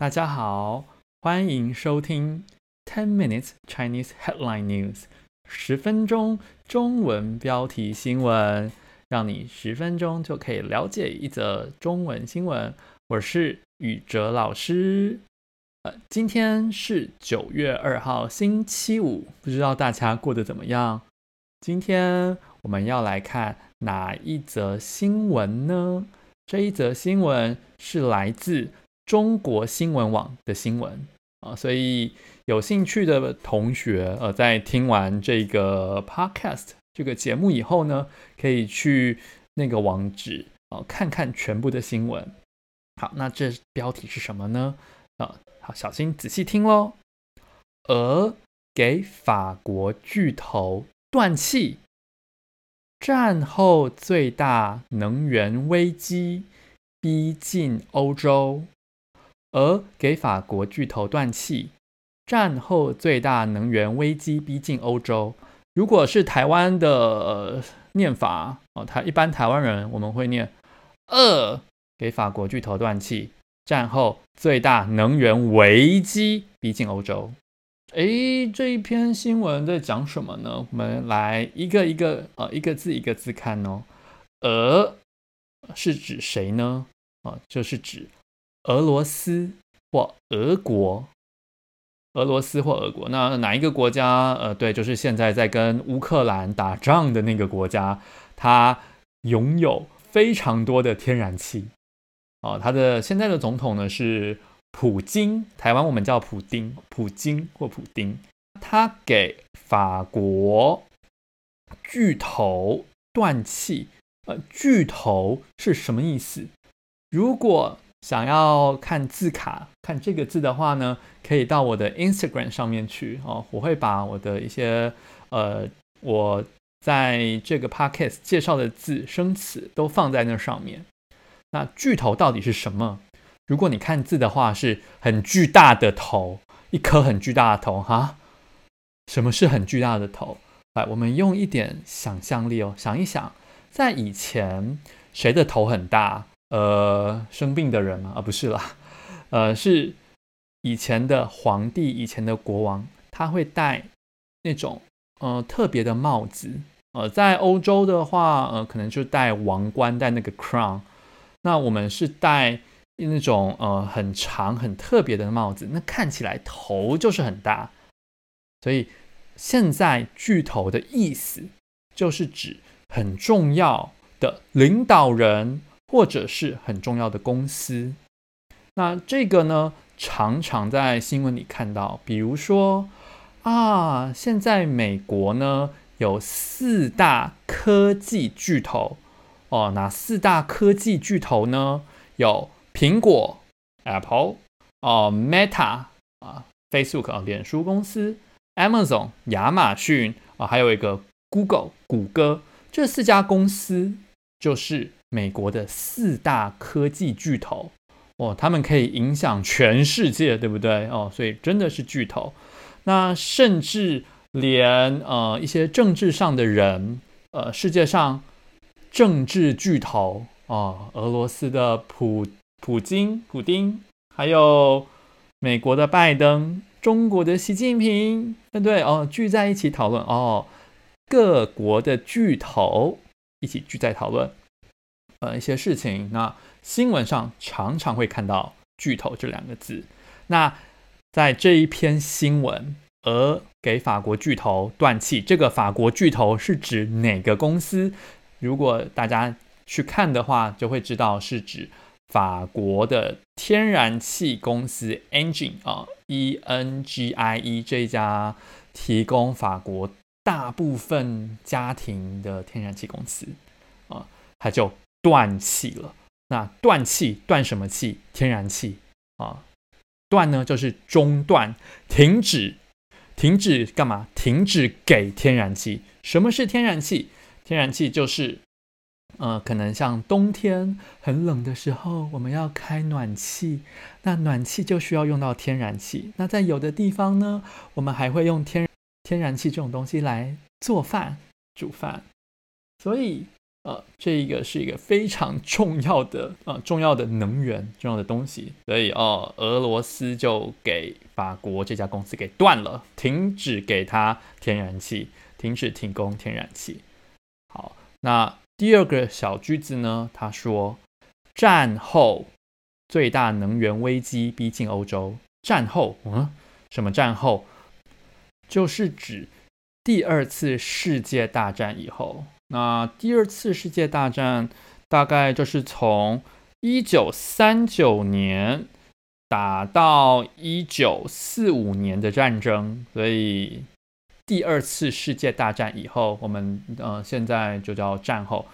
大家好，欢迎收听 Ten Minutes Chinese Headline News，十分钟中文标题新闻，让你十分钟就可以了解一则中文新闻。我是宇哲老师。呃，今天是九月二号，星期五，不知道大家过得怎么样？今天我们要来看哪一则新闻呢？这一则新闻是来自。中国新闻网的新闻啊，所以有兴趣的同学，呃，在听完这个 podcast 这个节目以后呢，可以去那个网址啊，看看全部的新闻。好，那这标题是什么呢？啊，好，小心仔细听喽。俄给法国巨头断气，战后最大能源危机逼近欧洲。俄给法国巨头断气，战后最大能源危机逼近欧洲。如果是台湾的、念法哦，台一般台湾人我们会念：俄给法国巨头断气，战后最大能源危机逼近欧洲。诶，这一篇新闻在讲什么呢？我们来一个一个呃一个字一个字看哦。俄是指谁呢？啊、就是指。俄罗斯或俄国，俄罗斯或俄国，那哪一个国家？呃，对，就是现在在跟乌克兰打仗的那个国家，它拥有非常多的天然气。哦，它的现在的总统呢是普京，台湾我们叫普丁，普京或普丁。他给法国巨头断气，呃，巨头是什么意思？如果想要看字卡，看这个字的话呢，可以到我的 Instagram 上面去哦。我会把我的一些呃，我在这个 Podcast 介绍的字生词都放在那上面。那巨头到底是什么？如果你看字的话，是很巨大的头，一颗很巨大的头哈。什么是很巨大的头？来，我们用一点想象力哦，想一想，在以前谁的头很大？呃，生病的人吗？啊，不是啦，呃，是以前的皇帝，以前的国王，他会戴那种呃特别的帽子。呃，在欧洲的话，呃，可能就戴王冠，戴那个 crown。那我们是戴那种呃很长、很特别的帽子，那看起来头就是很大。所以现在巨头的意思就是指很重要的领导人。或者是很重要的公司，那这个呢，常常在新闻里看到，比如说啊，现在美国呢有四大科技巨头哦，哪四大科技巨头呢？有苹果 （Apple）、哦 Meta 啊 （Facebook），脸书公司，Amazon 亚马逊啊，还有一个 Google 谷歌，这四家公司就是。美国的四大科技巨头哦，他们可以影响全世界，对不对哦？所以真的是巨头。那甚至连呃一些政治上的人，呃，世界上政治巨头哦，俄罗斯的普普京、普丁，还有美国的拜登、中国的习近平，对对哦？聚在一起讨论哦，各国的巨头一起聚在讨论。呃，一些事情，那新闻上常常会看到“巨头”这两个字。那在这一篇新闻，俄给法国巨头断气，这个法国巨头是指哪个公司？如果大家去看的话，就会知道是指法国的天然气公司 Engie 啊，E N G I E 这一家提供法国大部分家庭的天然气公司啊，它就。断气了，那断气断什么气？天然气啊，断呢就是中断、停止、停止干嘛？停止给天然气。什么是天然气？天然气就是，呃，可能像冬天很冷的时候，我们要开暖气，那暖气就需要用到天然气。那在有的地方呢，我们还会用天天然气这种东西来做饭、煮饭，所以。呃，这一个是一个非常重要的呃重要的能源重要的东西，所以哦，俄罗斯就给法国这家公司给断了，停止给他天然气，停止提供天然气。好，那第二个小句子呢？他说，战后最大能源危机逼近欧洲。战后，嗯，什么战后？就是指第二次世界大战以后。那第二次世界大战大概就是从一九三九年打到一九四五年的战争，所以第二次世界大战以后，我们呃现在就叫战后。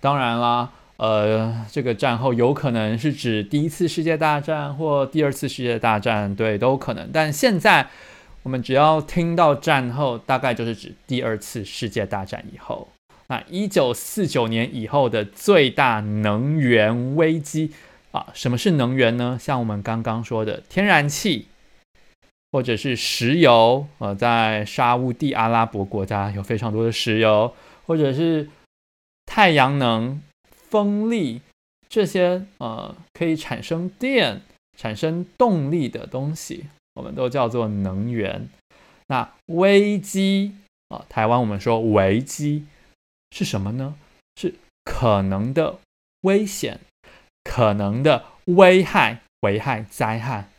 当然啦。呃，这个战后有可能是指第一次世界大战或第二次世界大战，对，都可能。但现在我们只要听到战后，大概就是指第二次世界大战以后。那一九四九年以后的最大能源危机啊，什么是能源呢？像我们刚刚说的天然气，或者是石油，呃，在沙乌地阿拉伯国家有非常多的石油，或者是太阳能。风力这些呃可以产生电、产生动力的东西，我们都叫做能源。那危机啊、台湾我们说危机是什么呢？是可能的危险、可能的危害、危害灾害、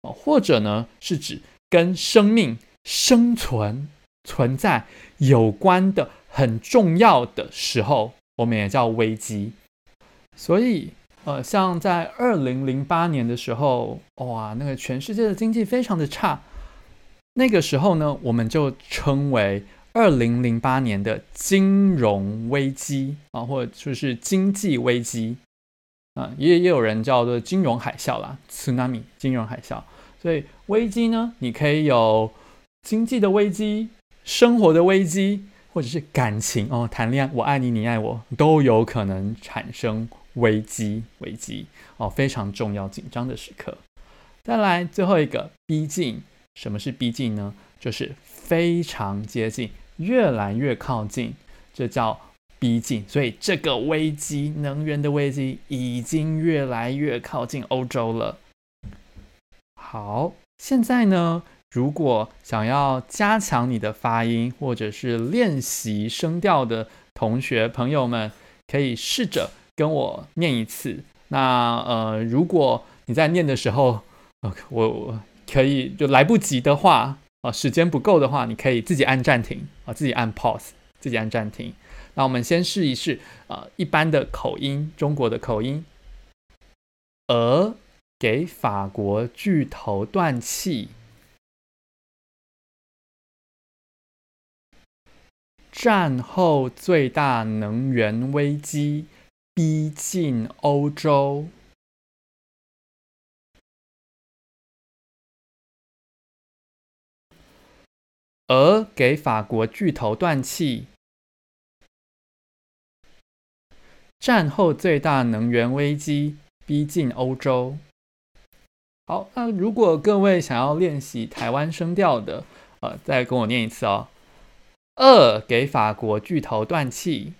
呃、或者呢是指跟生命生存存在有关的很重要的时候。我们也叫危机，所以呃，像在二零零八年的时候，哇，那个全世界的经济非常的差，那个时候呢，我们就称为二零零八年的金融危机啊，或者说是经济危机啊，也也有人叫做金融海啸啦，tsunami 金融海啸。所以危机呢，你可以有经济的危机，生活的危机。或者是感情哦，谈恋爱，我爱你，你爱我，都有可能产生危机，危机哦，非常重要、紧张的时刻。再来最后一个，逼近。什么是逼近呢？就是非常接近，越来越靠近，这叫逼近。所以这个危机，能源的危机，已经越来越靠近欧洲了。好，现在呢？如果想要加强你的发音，或者是练习声调的同学朋友们，可以试着跟我念一次。那呃，如果你在念的时候，我我可以就来不及的话，啊、时间不够的话，你可以自己按暂停啊、自己按 pause，自己按暂停。那我们先试一试啊、一般的口音，中国的口音。俄给法国巨头断气。战后最大能源危机逼近欧洲。俄给法国巨头断气。战后最大能源危机逼近欧洲。好，那如果各位想要练习台湾声调的，呃，再跟我念一次哦。俄给法国巨头断气，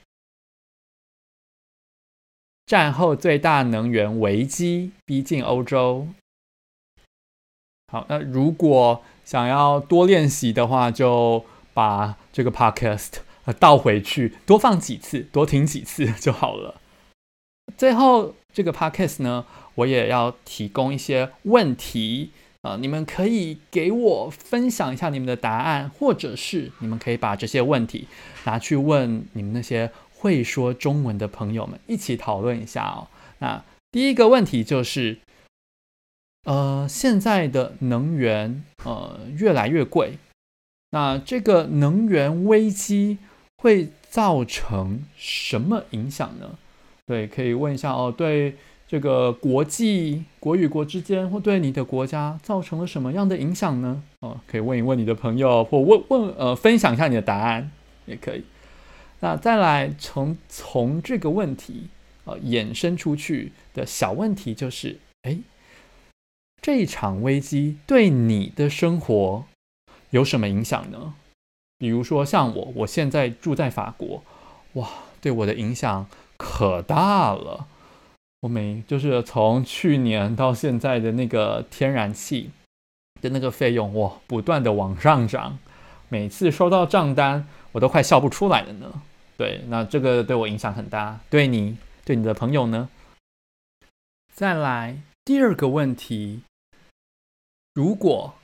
战后最大能源危机逼近欧洲。好，那如果想要多练习的话，就把这个 podcast 倒回去，多放几次，多听几次就好了。最后，这个 podcast 呢，我也要提供一些问题。呃，你们可以给我分享一下你们的答案，或者是你们可以把这些问题拿去问你们那些会说中文的朋友们，一起讨论一下哦。那第一个问题就是，呃，现在的能源呃越来越贵，那这个能源危机会造成什么影响呢？对，可以问一下哦。对。这个国际国与国之间会对你的国家造成了什么样的影响呢？哦，可以问一问你的朋友，或问问呃，分享一下你的答案也可以。那再来从从这个问题呃衍生出去的小问题就是，哎，这场危机对你的生活有什么影响呢？比如说像我，我现在住在法国，哇。对我的影响可大了。我每就是从去年到现在的那个天然气的那个费用，哇，不断的往上涨，每次收到账单，我都快笑不出来了呢。对，那这个对我影响很大。对你，对你的朋友呢？再来第二个问题，如果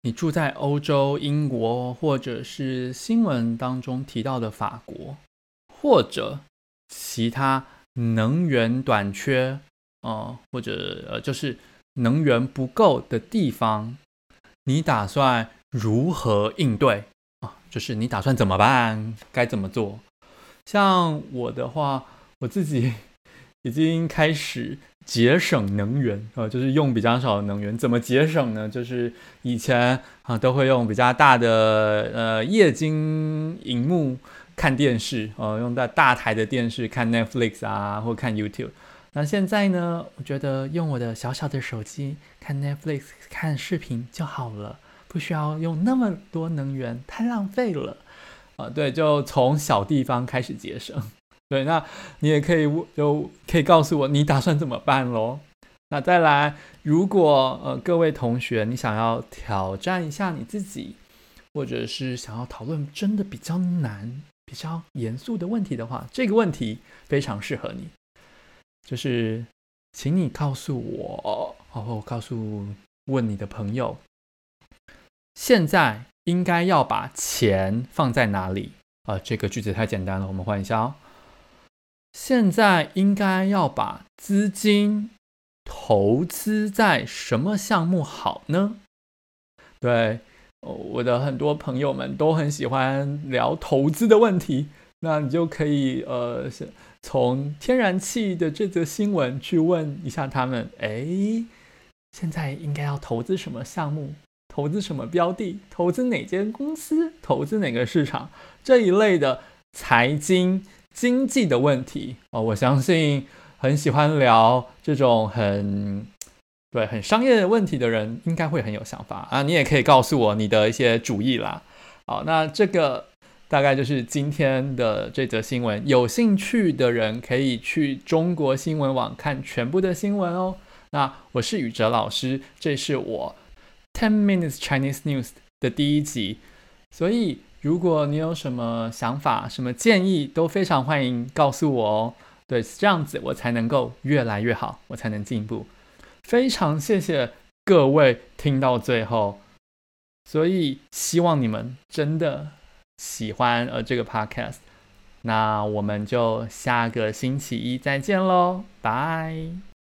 你住在欧洲、英国，或者是新闻当中提到的法国，或者其他能源短缺，呃，或者呃，就是能源不够的地方，你打算如何应对啊？就是你打算怎么办？该怎么做？像我的话，我自己已经开始节省能源啊，呃，就是用比较少的能源。怎么节省呢？就是以前啊都会用比较大的呃液晶荧幕看电视，呃，用大大台的电视看 Netflix 啊，或看 YouTube。那现在呢，我觉得用我的小小的手机看 Netflix 看视频就好了，不需要用那么多能源，太浪费了。啊，对，就从小地方开始节省。对，那你也可以就可以告诉我你打算怎么办喽？那再来，如果呃各位同学你想要挑战一下你自己，或者是想要讨论真的比较难、比较严肃的问题的话，这个问题非常适合你。就是，请你告诉我，然后告诉问你的朋友，现在。应该要把钱放在哪里啊？呃，这个句子太简单了，我们换一下哦。现在应该要把资金投资在什么项目好呢？对，我的很多朋友们都很喜欢聊投资的问题，那你就可以呃，从天然气的这则新闻去问一下他们，哎，现在应该要投资什么项目？投资什么标的？投资哪间公司？投资哪个市场？这一类的财经经济的问题哦，我相信很喜欢聊这种很对很商业的问题的人，应该会很有想法啊。你也可以告诉我你的一些主意啦。好，那这个大概就是今天的这则新闻。有兴趣的人可以去中国新闻网看全部的新闻哦。那我是宇哲老师，这是我。Ten Minutes Chinese News 的第一集，所以如果你有什么想法、什么建议，都非常欢迎告诉我哦。对，这样子我才能够越来越好，我才能进步。非常谢谢各位听到最后，所以希望你们真的喜欢呃这个 Podcast。那我们就下个星期一再见喽，拜。